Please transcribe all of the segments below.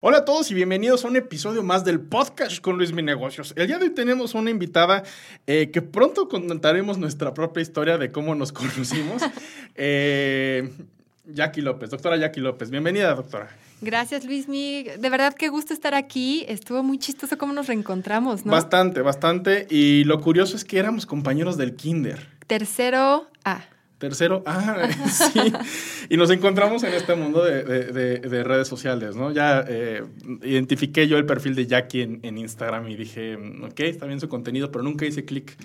Hola a todos y bienvenidos a un episodio más del podcast con Luis Mi Negocios. El día de hoy tenemos una invitada eh, que pronto contaremos nuestra propia historia de cómo nos conocimos. eh, Jackie López, doctora Jackie López. Bienvenida, doctora. Gracias, Luis. Mi. De verdad, qué gusto estar aquí. Estuvo muy chistoso cómo nos reencontramos, ¿no? Bastante, bastante. Y lo curioso es que éramos compañeros del kinder. Tercero A. Tercero, ah, sí. Y nos encontramos en este mundo de, de, de, redes sociales, ¿no? Ya eh, identifiqué yo el perfil de Jackie en, en, Instagram y dije, ok, está bien su contenido, pero nunca hice clic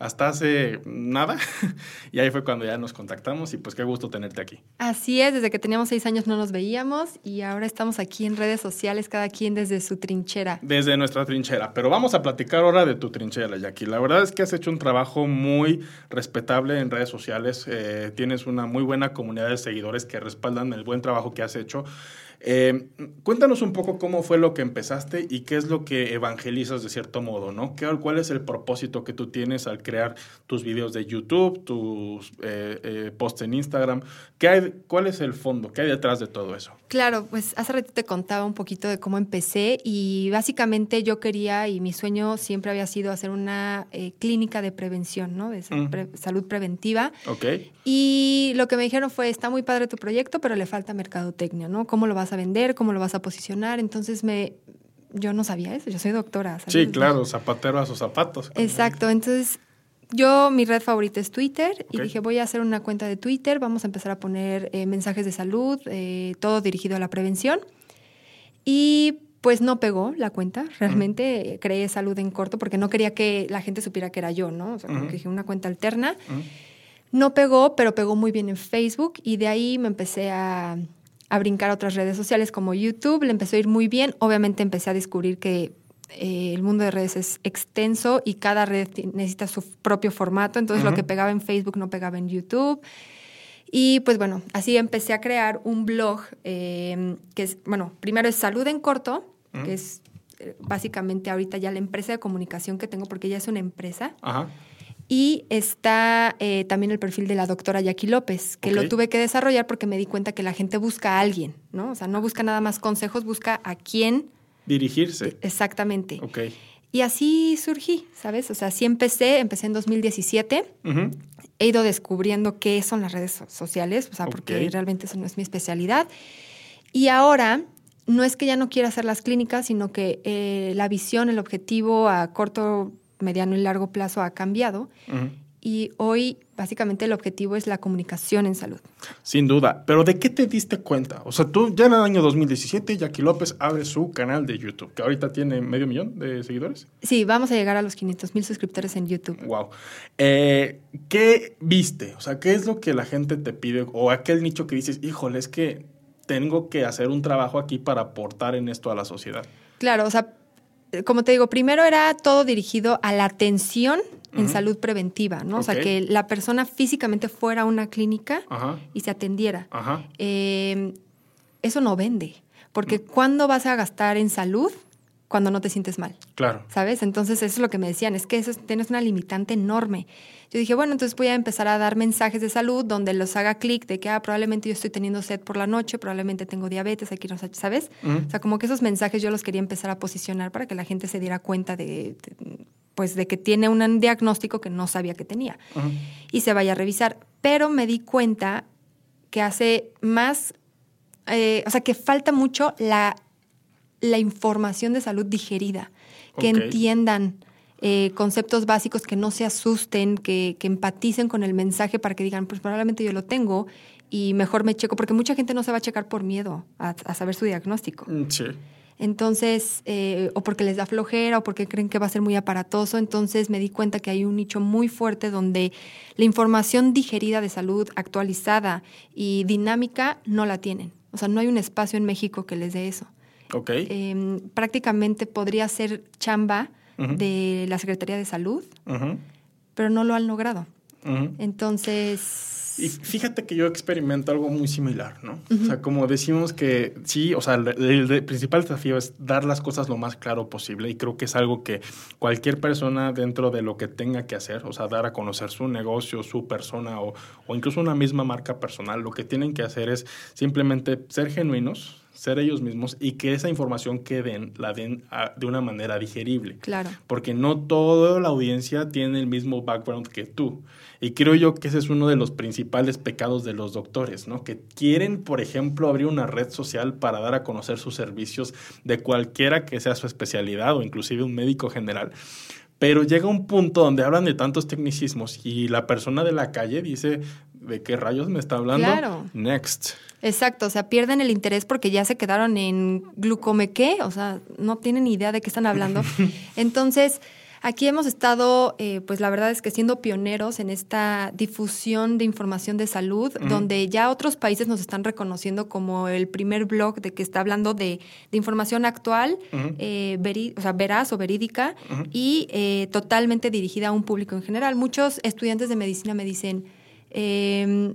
hasta hace nada. y ahí fue cuando ya nos contactamos y pues qué gusto tenerte aquí. Así es, desde que teníamos seis años no nos veíamos y ahora estamos aquí en redes sociales, cada quien desde su trinchera. Desde nuestra trinchera. Pero vamos a platicar ahora de tu trinchera, Jackie. La verdad es que has hecho un trabajo muy respetable en redes sociales. Eh, tienes una muy buena comunidad de seguidores que respaldan el buen trabajo que has hecho. Eh, cuéntanos un poco cómo fue lo que empezaste y qué es lo que evangelizas de cierto modo, ¿no? ¿Qué, ¿Cuál es el propósito que tú tienes al crear tus videos de YouTube, tus eh, eh, posts en Instagram? ¿Qué hay, ¿Cuál es el fondo? ¿Qué hay detrás de todo eso? Claro, pues hace rato te contaba un poquito de cómo empecé y básicamente yo quería y mi sueño siempre había sido hacer una clínica de prevención, ¿no? De salud, pre salud preventiva. Ok. Y lo que me dijeron fue, está muy padre tu proyecto, pero le falta mercadotecnia, ¿no? ¿Cómo lo vas a vender? ¿Cómo lo vas a posicionar? Entonces me... Yo no sabía eso, yo soy doctora. ¿sabes? Sí, claro, zapatero a sus zapatos. Exacto, entonces yo, mi red favorita es Twitter okay. y dije, voy a hacer una cuenta de Twitter, vamos a empezar a poner eh, mensajes de salud, eh, todo dirigido a la prevención. Y pues no pegó la cuenta, realmente uh -huh. creé salud en corto porque no quería que la gente supiera que era yo, ¿no? O sea, uh -huh. que dije una cuenta alterna. Uh -huh. No pegó, pero pegó muy bien en Facebook y de ahí me empecé a, a brincar a otras redes sociales como YouTube, le empezó a ir muy bien. Obviamente empecé a descubrir que eh, el mundo de redes es extenso y cada red necesita su propio formato, entonces uh -huh. lo que pegaba en Facebook no pegaba en YouTube. Y pues bueno, así empecé a crear un blog eh, que es, bueno, primero es Salud en Corto, uh -huh. que es eh, básicamente ahorita ya la empresa de comunicación que tengo, porque ya es una empresa. Uh -huh. Y está eh, también el perfil de la doctora Jackie López, que okay. lo tuve que desarrollar porque me di cuenta que la gente busca a alguien, ¿no? O sea, no busca nada más consejos, busca a quién dirigirse. Exactamente. Ok. Y así surgí, ¿sabes? O sea, así empecé, empecé en 2017. Uh -huh. He ido descubriendo qué son las redes sociales, o sea, okay. porque realmente eso no es mi especialidad. Y ahora no es que ya no quiera hacer las clínicas, sino que eh, la visión, el objetivo a corto, mediano y largo plazo ha cambiado. Uh -huh. Y hoy básicamente el objetivo es la comunicación en salud. Sin duda, pero ¿de qué te diste cuenta? O sea, tú ya en el año 2017, Jackie López abre su canal de YouTube, que ahorita tiene medio millón de seguidores. Sí, vamos a llegar a los 500 mil suscriptores en YouTube. Wow. Eh, ¿Qué viste? O sea, ¿qué es lo que la gente te pide? O aquel nicho que dices, híjole, es que tengo que hacer un trabajo aquí para aportar en esto a la sociedad. Claro, o sea, como te digo, primero era todo dirigido a la atención en uh -huh. salud preventiva, ¿no? Okay. O sea, que la persona físicamente fuera a una clínica y se atendiera. Eh, eso no vende, porque uh -huh. ¿cuándo vas a gastar en salud? Cuando no te sientes mal. Claro. ¿Sabes? Entonces, eso es lo que me decían, es que eso, tienes una limitante enorme. Yo dije, bueno, entonces voy a empezar a dar mensajes de salud donde los haga clic de que, ah, probablemente yo estoy teniendo sed por la noche, probablemente tengo diabetes, aquí no ¿sabes? Uh -huh. O sea, como que esos mensajes yo los quería empezar a posicionar para que la gente se diera cuenta de, de pues, de que tiene un diagnóstico que no sabía que tenía uh -huh. y se vaya a revisar. Pero me di cuenta que hace más, eh, o sea, que falta mucho la, la información de salud digerida, que okay. entiendan eh, conceptos básicos que no se asusten, que, que, empaticen con el mensaje para que digan, pues probablemente yo lo tengo y mejor me checo, porque mucha gente no se va a checar por miedo a, a saber su diagnóstico. Sí. Entonces, eh, o porque les da flojera o porque creen que va a ser muy aparatoso. Entonces me di cuenta que hay un nicho muy fuerte donde la información digerida de salud, actualizada y dinámica, no la tienen. O sea, no hay un espacio en México que les dé eso. Ok. Eh, prácticamente podría ser chamba uh -huh. de la Secretaría de Salud, uh -huh. pero no lo han logrado. Uh -huh. Entonces Y fíjate que yo experimento algo muy similar, ¿no? O sea, como decimos que sí, o sea, el, principal desafío es dar las cosas lo más claro posible y creo que es algo que cualquier persona dentro de lo que tenga que hacer, o sea, dar a conocer su negocio, su persona o, o incluso una misma marca personal, lo que tienen que hacer es simplemente ser genuinos, ser ellos mismos y que esa información que den, la den de una manera digerible. Claro. Porque no toda la audiencia tiene el mismo background que tú. Y creo yo que ese es uno de los principales pecados de los doctores, ¿no? Que quieren, por ejemplo, abrir una red social para dar a conocer sus servicios de cualquiera que sea su especialidad o inclusive un médico general. Pero llega un punto donde hablan de tantos tecnicismos y la persona de la calle dice, ¿de qué rayos me está hablando? Claro. Next. Exacto, o sea, pierden el interés porque ya se quedaron en glucomequé, o sea, no tienen idea de qué están hablando. Entonces, aquí hemos estado, eh, pues la verdad es que siendo pioneros en esta difusión de información de salud, donde ya otros países nos están reconociendo como el primer blog de que está hablando de, información actual, eh, o sea, veraz o verídica y eh, totalmente dirigida a un público en general. Muchos estudiantes de medicina me dicen, eh,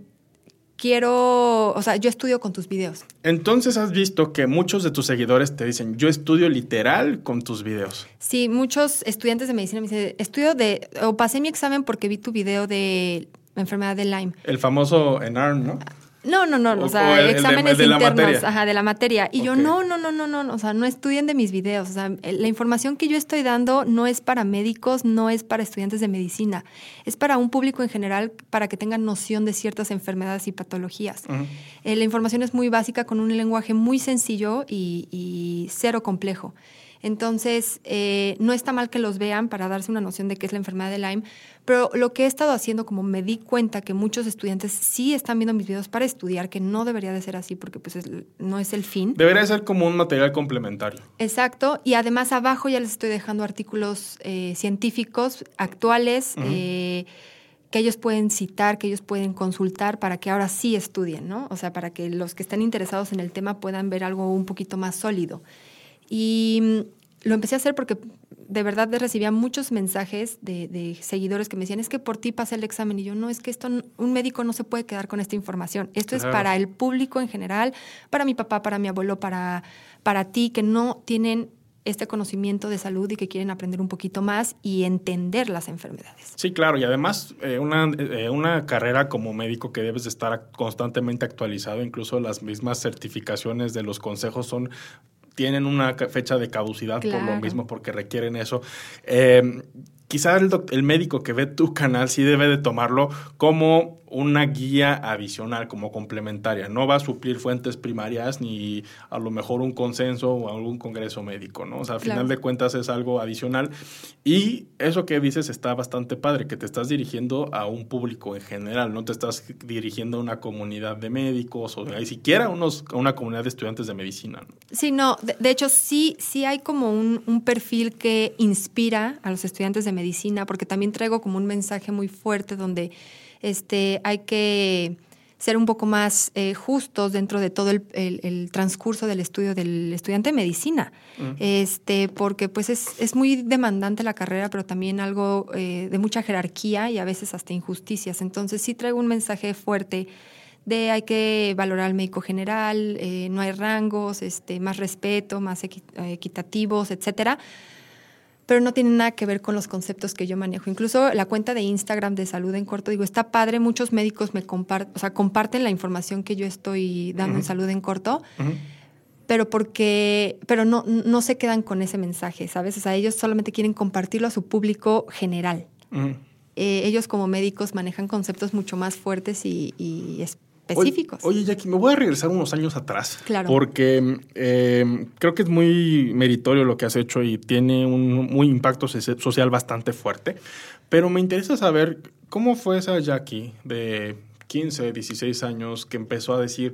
quiero, o sea, yo estudio con tus videos. Entonces has visto que muchos de tus seguidores te dicen, yo estudio literal con tus videos. Sí, muchos estudiantes de medicina me dicen, estudio de, o pasé mi examen porque vi tu video de enfermedad de Lyme. El famoso ENARM, ¿no? No, no, no, o, sea, exámenes internos, ajá, de la materia. Y yo, no, no, no, no, no, o sea, no estudien de mis videos. O sea, la información que yo estoy dando no es para médicos, no es para estudiantes de medicina, es para un público en general, para que tengan noción de ciertas enfermedades y patologías. Eh, la información es muy básica, con un lenguaje muy sencillo y cero complejo. Entonces, eh, no está mal que los vean para darse una noción de qué es la enfermedad de Lyme, pero lo que he estado haciendo, como me di cuenta que muchos estudiantes sí están viendo mis videos para estudiar, que no debería de ser así porque pues no es el fin. Debería ser como un material complementario. Exacto, y además abajo ya les estoy dejando artículos eh, científicos actuales. Eh, que ellos pueden citar, que ellos pueden consultar para que ahora sí estudien, ¿no? O sea, para que los que estén interesados en el tema puedan ver algo un poquito más sólido. Y mm, lo empecé a hacer porque de verdad recibía muchos mensajes de, seguidores que me decían, es que por ti pasé el examen. Y yo, no, es que esto, un médico no se puede quedar con esta información. Esto es para el público en general, para mi papá, para mi abuelo, para, para ti, que no tienen este conocimiento de salud y que quieren aprender un poquito más y entender las enfermedades. Sí, claro, y además eh, una, eh, una, carrera como médico que debes de estar constantemente actualizado, incluso las mismas certificaciones de los consejos son tienen una fecha de caducidad por lo mismo, porque requieren eso. Eh, quizá el, el, médico que ve tu canal sí debe de tomarlo como una guía adicional, como complementaria. No va a suplir fuentes primarias ni a lo mejor un consenso o algún congreso médico, ¿no? O sea, al final de cuentas es algo adicional. Y eso que dices está bastante padre, que te estás dirigiendo a un público en general, no te estás dirigiendo a una comunidad de médicos o ni siquiera unos, a una comunidad de estudiantes de medicina. ¿no? Sí, no, de, hecho sí, sí hay como un, un perfil que inspira a los estudiantes de medicina, porque también traigo como un mensaje muy fuerte donde este, hay que ser un poco más eh, justos dentro de todo el, transcurso del estudio del estudiante de medicina, mm. este, porque pues es, muy demandante la carrera, pero también algo eh, de mucha jerarquía y a veces hasta injusticias. Entonces sí traigo un mensaje fuerte de hay que valorar al médico general, eh, no hay rangos, este, más respeto, más equitativos, etcétera pero no tiene nada que ver con los conceptos que yo manejo. Incluso la cuenta de Instagram de salud en corto, digo, está padre, muchos médicos me comparten, o sea, comparten la información que yo estoy dando en salud en corto, pero porque, pero no, no se quedan con ese mensaje, ¿sabes? O sea, ellos solamente quieren compartirlo a su público general. Eh, ellos como médicos manejan conceptos mucho más fuertes y, y específicos. Oye, Jackie, me voy a regresar unos años atrás. Claro. Porque eh, creo que es muy meritorio lo que has hecho y tiene un muy impacto social bastante fuerte. Pero me interesa saber cómo fue esa Jackie de 15, 16 años que empezó a decir,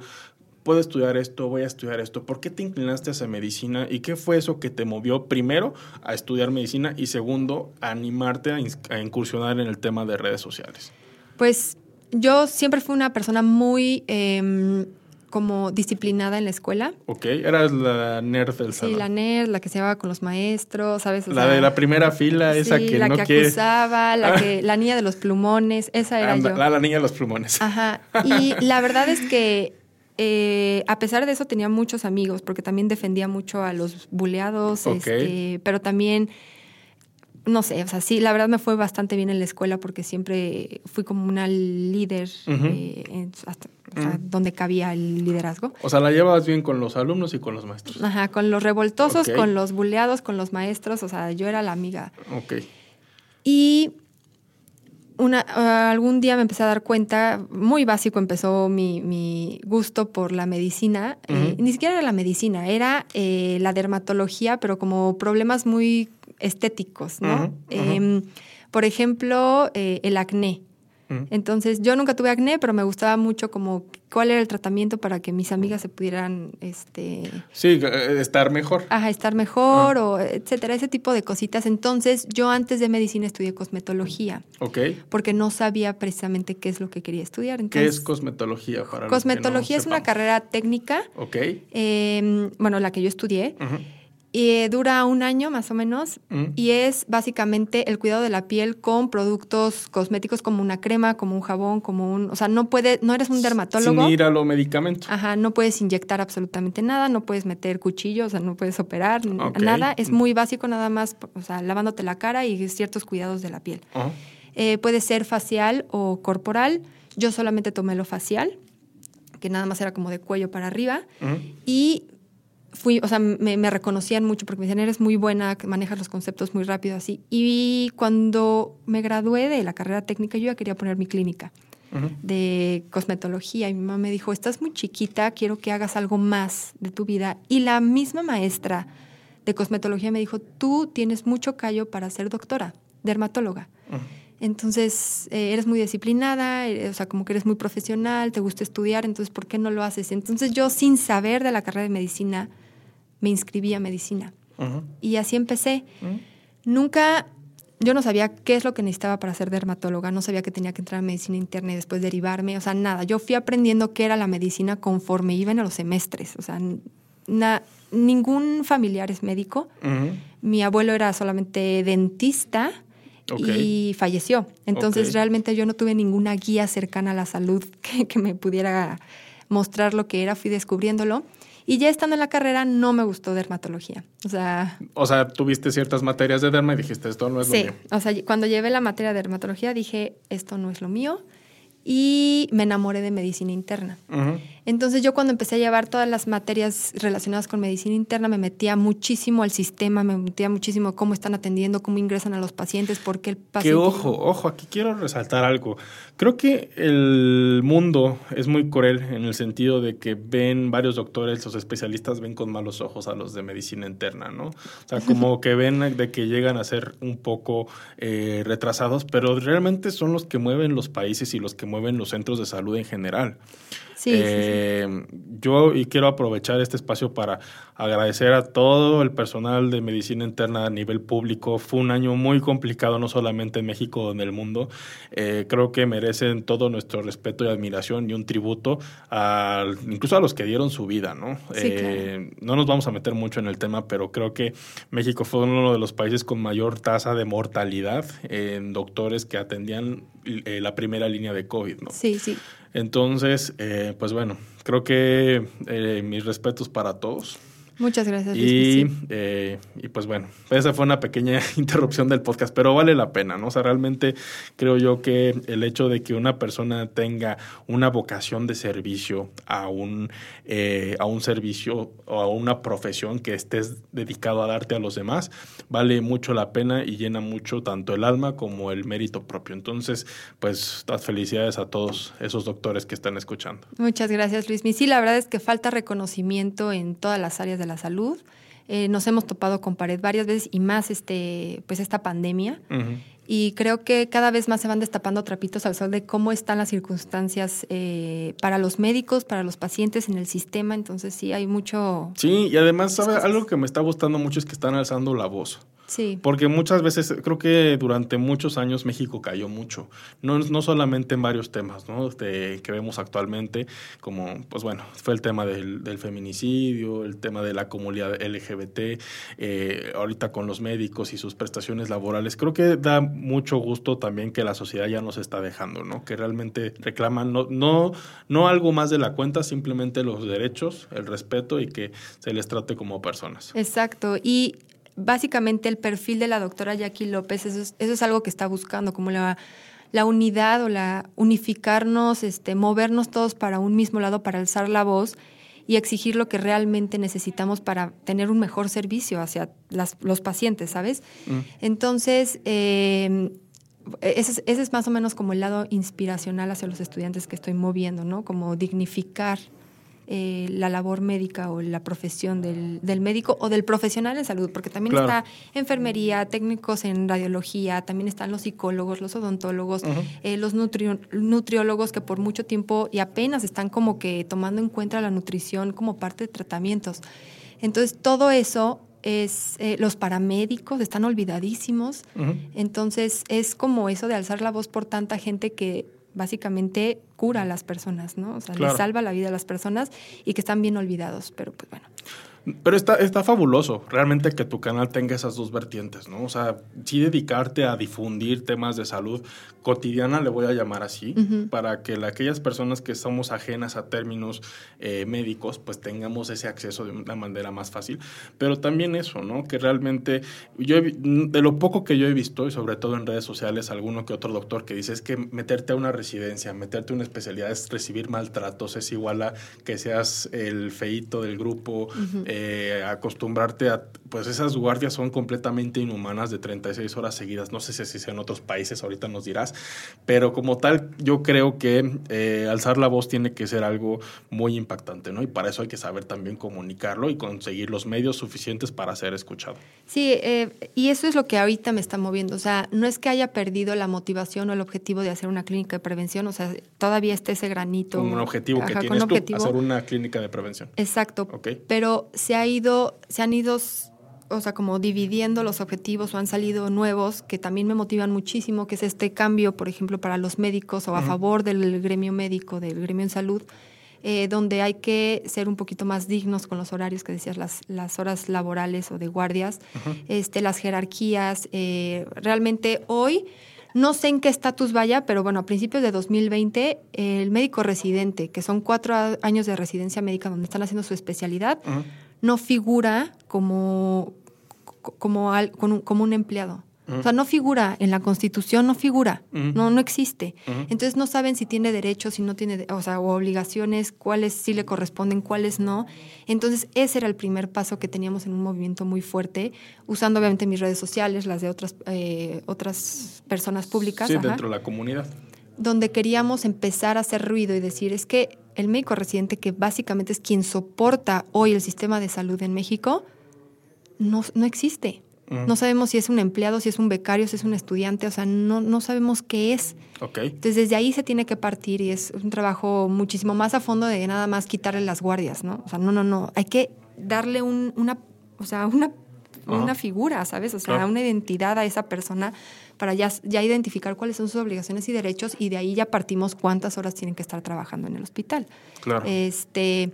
puedo estudiar esto, voy a estudiar esto. ¿Por qué te inclinaste hacia medicina y qué fue eso que te movió primero a estudiar medicina y segundo a animarte a, incursionar en el tema de redes sociales? Pues yo siempre fui una persona muy, em, como disciplinada en la escuela. Ok, eras la nerd del salón. Sí, la nerd, la que se llevaba con los maestros, ¿sabes? la de la primera fila, esa sí, que la no que quiere... acusaba, la, que, la niña de los plumones, esa era Anda, yo. La, la niña de los plumones. Ajá. Y la verdad es que eh, a pesar de eso tenía muchos amigos, porque también defendía mucho a los buleados, Ok. este, pero también, no sé, o sea, sí, la verdad me fue bastante bien en la escuela porque siempre fui como una líder, eh, en- hasta- o sea, donde cabía el liderazgo. O sea, la llevas bien con los alumnos y con los maestros. Ajá, con los revoltosos, con los buleados, con los maestros, o sea, yo era la amiga. Ok. Y una, algún día me empecé a dar cuenta, muy básico empezó mi, mi gusto por la medicina. eh, ni siquiera era la medicina, era eh, la dermatología, pero como problemas muy estéticos, ¿no? Em, por ejemplo, eh, el acné. Mm. Entonces, yo nunca tuve acné, pero me gustaba mucho como cuál era el tratamiento para que mis amigas se pudieran, este, Sí, eh, estar mejor. ajá, estar mejor Ah. o etcétera, ese tipo de cositas. Entonces, yo antes de medicina estudié cosmetología Ok. porque no sabía precisamente qué es lo que quería estudiar. ¿Qué es cosmetología para no cosmetología es una carrera técnica, Ok. eh, bueno, la que yo estudié, Ujú. Y eh, dura un año más o menos Mm. y es básicamente el cuidado de la piel con productos cosméticos como una crema, como un jabón, como un, o sea, no puede, no eres un dermatólogo. Sin ir a los medicamentos. Ajá, no puedes inyectar absolutamente nada, no puedes meter cuchillos, o sea, no puedes operar, nada. Es muy básico nada más, o sea, lavándote la cara y ciertos cuidados de la piel. Eh, puede ser facial o corporal. Yo solamente tomé lo facial, que nada más era como de cuello para arriba. Y fui, o sea, me, me reconocían mucho porque me decían, eres muy buena, manejas los conceptos muy rápido así. Y cuando me gradué de la carrera técnica, yo ya quería poner mi clínica de cosmetología y mi mamá me dijo, estás muy chiquita, quiero que hagas algo más de tu vida. Y la misma maestra de cosmetología me dijo, tú tienes mucho callo para ser doctora, dermatóloga. Entonces, eh, eres muy disciplinada, eh, o sea, como que eres muy profesional, te gusta estudiar, entonces, ¿por qué no lo haces? Entonces, yo sin saber de la carrera de medicina, me inscribí a medicina. Y así empecé. Ujú. Nunca, yo no sabía qué es lo que necesitaba para ser dermatóloga, no sabía que tenía que entrar a medicina interna y después derivarme, o sea, nada. Yo fui aprendiendo qué era la medicina conforme iba en los semestres, o sea, na- ningún familiar es médico. Mi abuelo era solamente dentista Ok. y falleció. Entonces, Ok. realmente yo no tuve ninguna guía cercana a la salud que, que me pudiera mostrar lo que era, fui descubriéndolo. Y ya estando en la carrera no me gustó dermatología. O sea, O sea, tuviste ciertas materias de derma y dijiste, esto no es sí, lo mío. o sea, cuando llevé la materia de dermatología dije, esto no es lo mío. Y me enamoré de medicina interna. Ujú. Entonces yo cuando empecé a llevar todas las materias relacionadas con medicina interna me metía muchísimo al sistema, me metía muchísimo a cómo están atendiendo, cómo ingresan a los pacientes, por qué el Que paciente... ojo, ojo, aquí quiero resaltar algo. Creo que el mundo es muy cruel en el sentido de que ven varios doctores, los especialistas ven con malos ojos a los de medicina interna, ¿no? O sea, como que ven de que llegan a ser un poco eh, retrasados, pero realmente son los que mueven los países y los que mueven los centros de salud en general. Sí, sí, sí. Eh, Yo y quiero aprovechar este espacio para agradecer a todo el personal de medicina interna a nivel público. Fue un año muy complicado, no solamente en México, en el mundo. Eh, creo que merecen todo nuestro respeto y admiración y un tributo, a, incluso a los que dieron su vida, ¿no? Sí, Eh, No nos vamos a meter mucho en el tema, pero creo que México fue uno de los países con mayor tasa de mortalidad en doctores que atendían eh, la primera línea de COVID, ¿no? Sí, sí. Entonces, eh, pues bueno, creo que eh, mis respetos para todos. Muchas gracias. Luis. Y, eh, y pues bueno, esa fue una pequeña interrupción del podcast, pero vale la pena, ¿no? O sea, realmente creo yo que el hecho de que una persona tenga una vocación de servicio a un, eh, a un servicio o a una profesión que estés dedicado a darte a los demás, vale mucho la pena y llena mucho tanto el alma como el mérito propio. Entonces, pues las felicidades a todos esos doctores que están escuchando. Muchas gracias, Luis. Sí, la verdad es que falta reconocimiento en todas las áreas de la salud. Eh, nos hemos topado con pared varias veces y más este, pues esta pandemia. Y creo que cada vez más se van destapando trapitos al sol de cómo están las circunstancias eh, para los médicos, para los pacientes en el sistema. Entonces sí, hay mucho... Sí, y además, ¿sabe? Algo que me está gustando mucho es que están alzando la voz. Sí. Porque muchas veces, creo que durante muchos años México cayó mucho. No, no solamente en varios temas ¿no? que vemos actualmente, como, pues bueno, fue el tema del, del feminicidio, el tema de la comunidad LGBT, eh, ahorita con los médicos y sus prestaciones laborales. Creo que da mucho gusto también que la sociedad ya nos está dejando, ¿no? Que realmente reclaman no, no, no algo más de la cuenta, simplemente los derechos, el respeto y que se les trate como personas. Exacto. Y básicamente el perfil de la doctora Jackie López, eso es, eso es algo que está buscando, como la, la, unidad o la unificarnos, este, movernos todos para un mismo lado, para alzar la voz y exigir lo que realmente necesitamos para tener un mejor servicio hacia las, los pacientes, ¿sabes? Mm. Entonces, eh, ese es, ese es, más o menos como el lado inspiracional hacia los estudiantes que estoy moviendo, ¿no? Como dignificar eh, la labor médica o la profesión del, del, médico o del profesional en salud, porque también está enfermería, técnicos en radiología, también están los psicólogos, los odontólogos, eh, los nutriólogos que por mucho tiempo y apenas están como que tomando en cuenta la nutrición como parte de tratamientos. Entonces, todo eso es eh, los paramédicos están olvidadísimos. Entonces, es como eso de alzar la voz por tanta gente que básicamente cura a las personas, ¿no? O sea, le salva la vida a las personas y que están bien olvidados, pero pues bueno. Pero está, está fabuloso, realmente que tu canal tenga esas dos vertientes, ¿no? O sea, sí dedicarte a difundir temas de salud cotidiana, le voy a llamar así, para que aquellas personas que somos ajenas a términos eh, médicos, pues tengamos ese acceso de una manera más fácil. Pero también eso, ¿no? Que realmente, yo de lo poco que yo he visto, y sobre todo en redes sociales, alguno que otro doctor que dice es que meterte a una residencia, meterte a una especialidad es recibir maltratos, es igual a que seas el feito del grupo. Eh, acostumbrarte a, pues esas guardias son completamente inhumanas de 36 horas seguidas. No sé si es en otros países, ahorita nos dirás, pero como tal, yo creo que eh, alzar la voz tiene que ser algo muy impactante, ¿no? Y para eso hay que saber también comunicarlo y conseguir los medios suficientes para ser escuchado. Sí, eh, y eso es lo que ahorita me está moviendo. O sea, no es que haya perdido la motivación o el objetivo de hacer una clínica de prevención, o sea, todavía está ese granito. Como un objetivo que tienes tú, hacer una clínica de prevención. Exacto. Okay. Pero se ha ido, se han ido, o sea, como dividiendo los objetivos o han salido nuevos que también me motivan muchísimo, que es este cambio, por ejemplo, para los médicos o a favor del gremio médico, del gremio en salud, eh, donde hay que ser un poquito más dignos con los horarios que decías, las, las horas laborales o de guardias, este, las jerarquías. Eh, realmente hoy... No sé en qué estatus vaya, pero bueno, a principios de 2020, el médico residente, que son cuatro años de residencia médica donde están haciendo su especialidad, no figura como, como, como un empleado. O sea, no figura en la Constitución, no figura, no, no existe. Entonces no saben si tiene derechos, si no tiene, o sea, o obligaciones, cuáles sí le corresponden, cuáles no. Entonces ese era el primer paso que teníamos en un movimiento muy fuerte, usando obviamente mis redes sociales, las de otras, eh, otras personas públicas. Sí, dentro de la comunidad. Donde queríamos empezar a hacer ruido y decir, es que el médico residente, que básicamente es quien soporta hoy el sistema de salud en México, no, no existe. No sabemos si es un empleado, si es un becario, si es un estudiante, o sea, no, no sabemos qué es. Okay. Entonces, desde ahí se tiene que partir y es un trabajo muchísimo más a fondo de nada más quitarle las guardias, ¿no? O sea, no, no, no. Hay que darle un, una, o sea, una, una figura, ¿sabes? O sea, una identidad a esa persona para ya, ya identificar cuáles son sus obligaciones y derechos y de ahí ya partimos cuántas horas tienen que estar trabajando en el hospital. Claro. Este,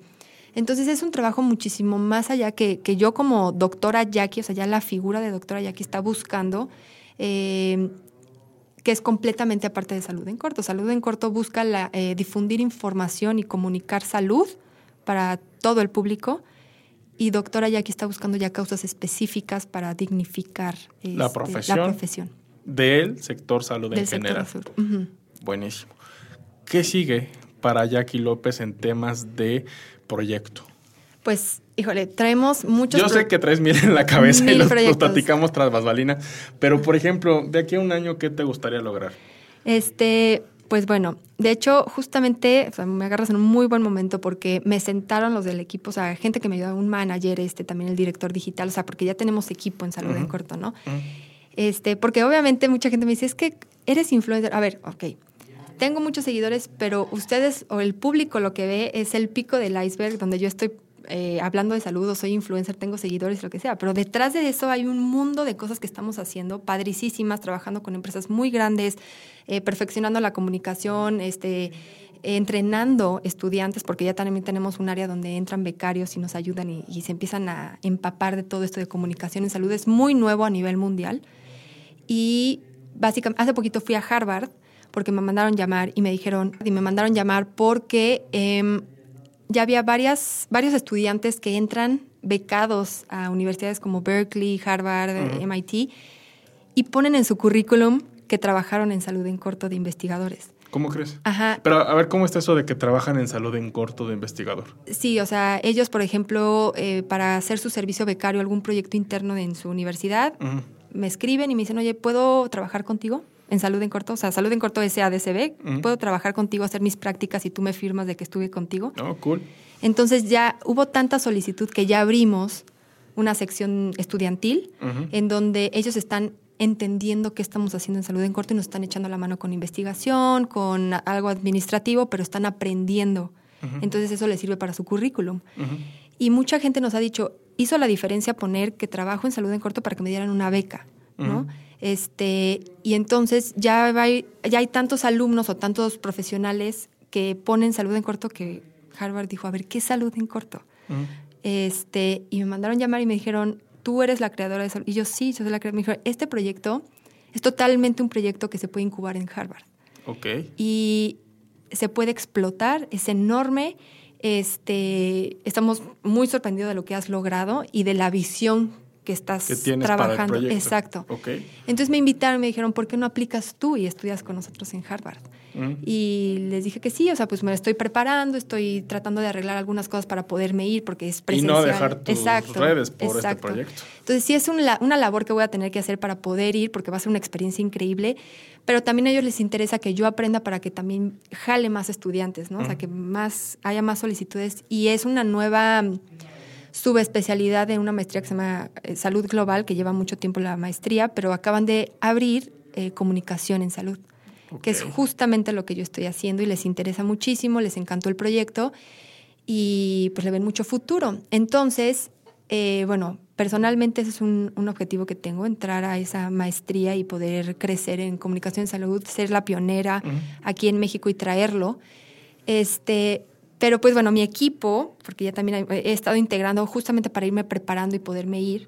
entonces es un trabajo muchísimo más allá que, que yo como doctora Jackie, o sea, ya la figura de doctora Jackie está buscando. Eh, que es completamente aparte de salud en corto. Salud en corto busca la, eh, difundir información y comunicar salud para todo el público. Y doctora Jackie está buscando ya causas específicas para dignificar la, este, profesión. la profesión del sector salud en general. Buenísimo. ¿Qué sigue para Jackie López en temas de proyecto? Pues, híjole, traemos muchos... Yo sé que traes mil en la cabeza y los, platicamos tras basbalina, pero por ejemplo, de aquí a un año, ¿qué te gustaría lograr? Este, pues bueno, de hecho, justamente me agarras en un muy buen momento porque me sentaron los del equipo, o sea, gente que me ayuda, un manager, este, también el director digital, o sea, porque ya tenemos equipo en salud en corto, ¿no? Este, porque obviamente mucha gente me dice, es que eres influencer. A ver, ok, tengo muchos seguidores, pero ustedes o el público lo que ve es el pico del iceberg donde yo estoy eh, hablando de salud o soy influencer, tengo seguidores, lo que sea, pero detrás de eso hay un mundo de cosas que estamos haciendo, padricísimas, trabajando con empresas muy grandes, eh, perfeccionando la comunicación, este, entrenando estudiantes, porque ya también tenemos un área donde entran becarios y nos ayudan y, y se empiezan a empapar de todo esto de comunicación en salud. Es muy nuevo a nivel mundial. Y básicamente, hace poquito fui a Harvard porque me mandaron llamar y me dijeron, y me mandaron llamar porque em, ya había varias, varios estudiantes que entran becados a universidades como Berkeley, Harvard, MIT, y ponen en su currículum que trabajaron en salud en corto de investigadores. ¿Cómo crees? Ajá. Pero a ver, ¿cómo está eso de que trabajan en salud en corto de investigador? Sí, o sea, ellos, por ejemplo, eh, para hacer su servicio becario, algún proyecto interno en su universidad, Ujú. Me escriben y me dicen, oye, ¿puedo trabajar contigo en salud en corto? O sea, salud en corto SADCB, Ujú. ¿puedo trabajar contigo, hacer mis prácticas y tú me firmas de que estuve contigo? Oh, cool. Entonces ya hubo tanta solicitud que ya abrimos una sección estudiantil en donde ellos están entendiendo qué estamos haciendo en salud en corto y nos están echando la mano con investigación, con algo administrativo, pero están aprendiendo. Entonces eso les sirve para su currículum. Y mucha gente nos ha dicho, hizo la diferencia poner que trabajo en salud en corto para que me dieran una beca, ¿no? Este, y entonces ya, va- ya hay tantos alumnos o tantos profesionales que ponen salud en corto que Harvard dijo, a ver, ¿qué es salud en corto? Este, y me mandaron llamar y me dijeron, tú eres la creadora de salud. Y yo, sí, yo soy la creadora. Me dijeron, este proyecto es totalmente un proyecto que se puede incubar en Harvard Ok. y se puede explotar, es enorme. Este, estamos muy sorprendidos de lo que has logrado y de la visión que estás Que tienes para el trabajando. Exacto. Entonces me invitaron, me dijeron, ¿por qué no aplicas tú y estudias con nosotros en Harvard? Y les dije que sí, o sea, pues me estoy preparando, estoy tratando de arreglar algunas cosas para poderme ir porque es Y presencial. no dejar tus redes por este exacto. proyecto. Entonces sí es un una labor que voy a tener que hacer para poder ir porque va a ser una experiencia increíble, pero también a ellos les interesa que yo aprenda para que también jale más estudiantes, ¿no? O sea, que más haya más solicitudes y es una nueva subespecialidad de una maestría que se llama eh, Salud Global, que lleva mucho tiempo la maestría, pero acaban de abrir eh, comunicación en salud, que es justamente lo que yo estoy haciendo y les interesa muchísimo, les encantó el proyecto y pues le ven mucho futuro. Entonces, eh, bueno, personalmente ese es un, un objetivo que tengo, entrar a esa maestría y poder crecer en comunicación en salud, ser la pionera aquí en México y traerlo. Este, pero pues bueno, mi equipo, porque ya también he estado integrando justamente para irme preparando y poderme ir.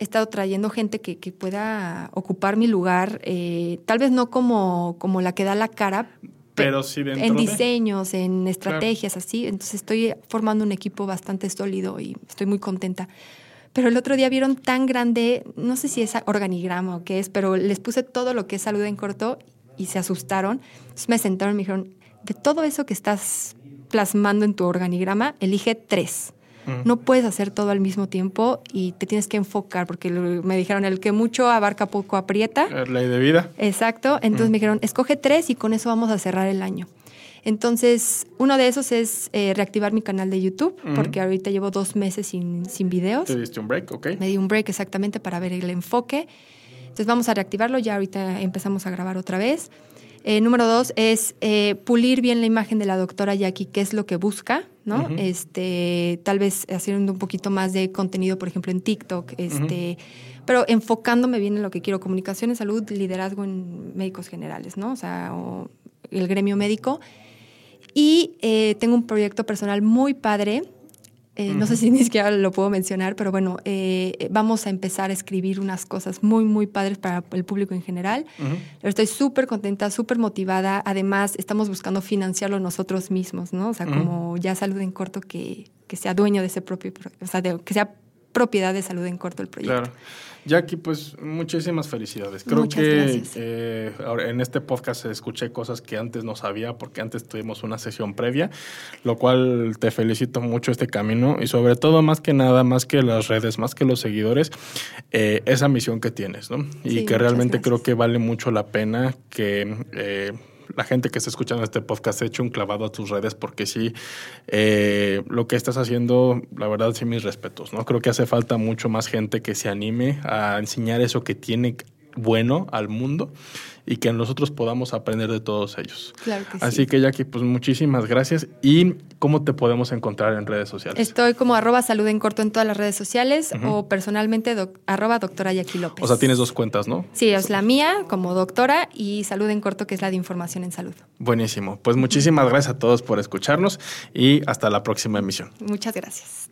He estado trayendo gente que, que pueda ocupar mi lugar, eh, tal vez no como, como la que da la cara, Pero sí dentro en de- diseños, en estrategias, así. Entonces estoy formando un equipo bastante sólido y estoy muy contenta. Pero el otro día vieron tan grande, no sé si es organigrama o qué es, pero les puse todo lo que es salud en corto y se asustaron. Entonces me sentaron y me dijeron, de todo eso que estás plasmando en tu organigrama, elige tres. No puedes hacer todo al mismo tiempo y te tienes que enfocar, porque me dijeron, el que mucho abarca poco aprieta. Eh, Ley de vida. Exacto. Entonces me dijeron, escoge tres y con eso vamos a cerrar el año. Entonces, uno de esos es eh, reactivar mi canal de YouTube, porque ahorita llevo dos meses sin, sin videos. Te diste un break, ok. Me di un break exactamente para ver el enfoque. Entonces vamos a reactivarlo, ya ahorita empezamos a grabar otra vez. Eh, número dos es eh, pulir bien la imagen de la doctora Jackie, qué es lo que busca, ¿no? Este, tal vez haciendo un poquito más de contenido, por ejemplo, en TikTok, este, pero enfocándome bien en lo que quiero, comunicación en salud, liderazgo en médicos generales, ¿no? O sea, o el gremio médico. Y eh, tengo un proyecto personal muy padre. Eh, No sé si ni siquiera lo puedo mencionar, pero bueno, eh, vamos a empezar a escribir unas cosas muy, muy padres para el público en general. Pero estoy súper contenta, súper motivada. Además, estamos buscando financiarlo nosotros mismos, ¿no? O sea, como ya salud en corto que, que sea dueño de ese propio, pro- o sea, de- que sea propiedad de salud en corto el proyecto. Claro. Jackie, pues muchísimas felicidades. Creo Muchas que eh, ahora en este podcast escuché cosas que antes no sabía porque antes tuvimos una sesión previa, lo cual te felicito mucho este camino y sobre todo más que nada, más que las redes, más que los seguidores, eh, esa misión que tienes, ¿no? Y Sí, que realmente creo que vale mucho la pena que... eh, la gente que está escuchando este podcast eche un clavado a tus redes porque sí, eh, lo que estás haciendo, la verdad, sí mis respetos, ¿no? Creo que hace falta mucho más gente que se anime a enseñar eso que tiene bueno al mundo y que nosotros podamos aprender de todos ellos. Claro que Así que Jackie, pues muchísimas gracias. ¿Y cómo te podemos encontrar en redes sociales? Estoy como arroba salud en corto en todas las redes sociales o personalmente arroba doctora Jackie López. O sea, tienes dos cuentas, ¿no? Sí, es la mía como doctora y salud en corto que es la de información en salud. Buenísimo. Pues muchísimas gracias a todos por escucharnos y hasta la próxima emisión. Muchas gracias.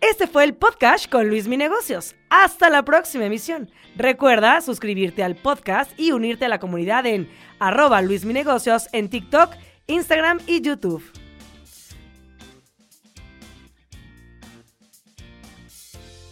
Este fue el podcast con Luis Mi Negocios. Hasta la próxima emisión. Recuerda suscribirte al podcast y unirte a la comunidad en arroba Luis Mi Negocios en TikTok, Instagram y YouTube.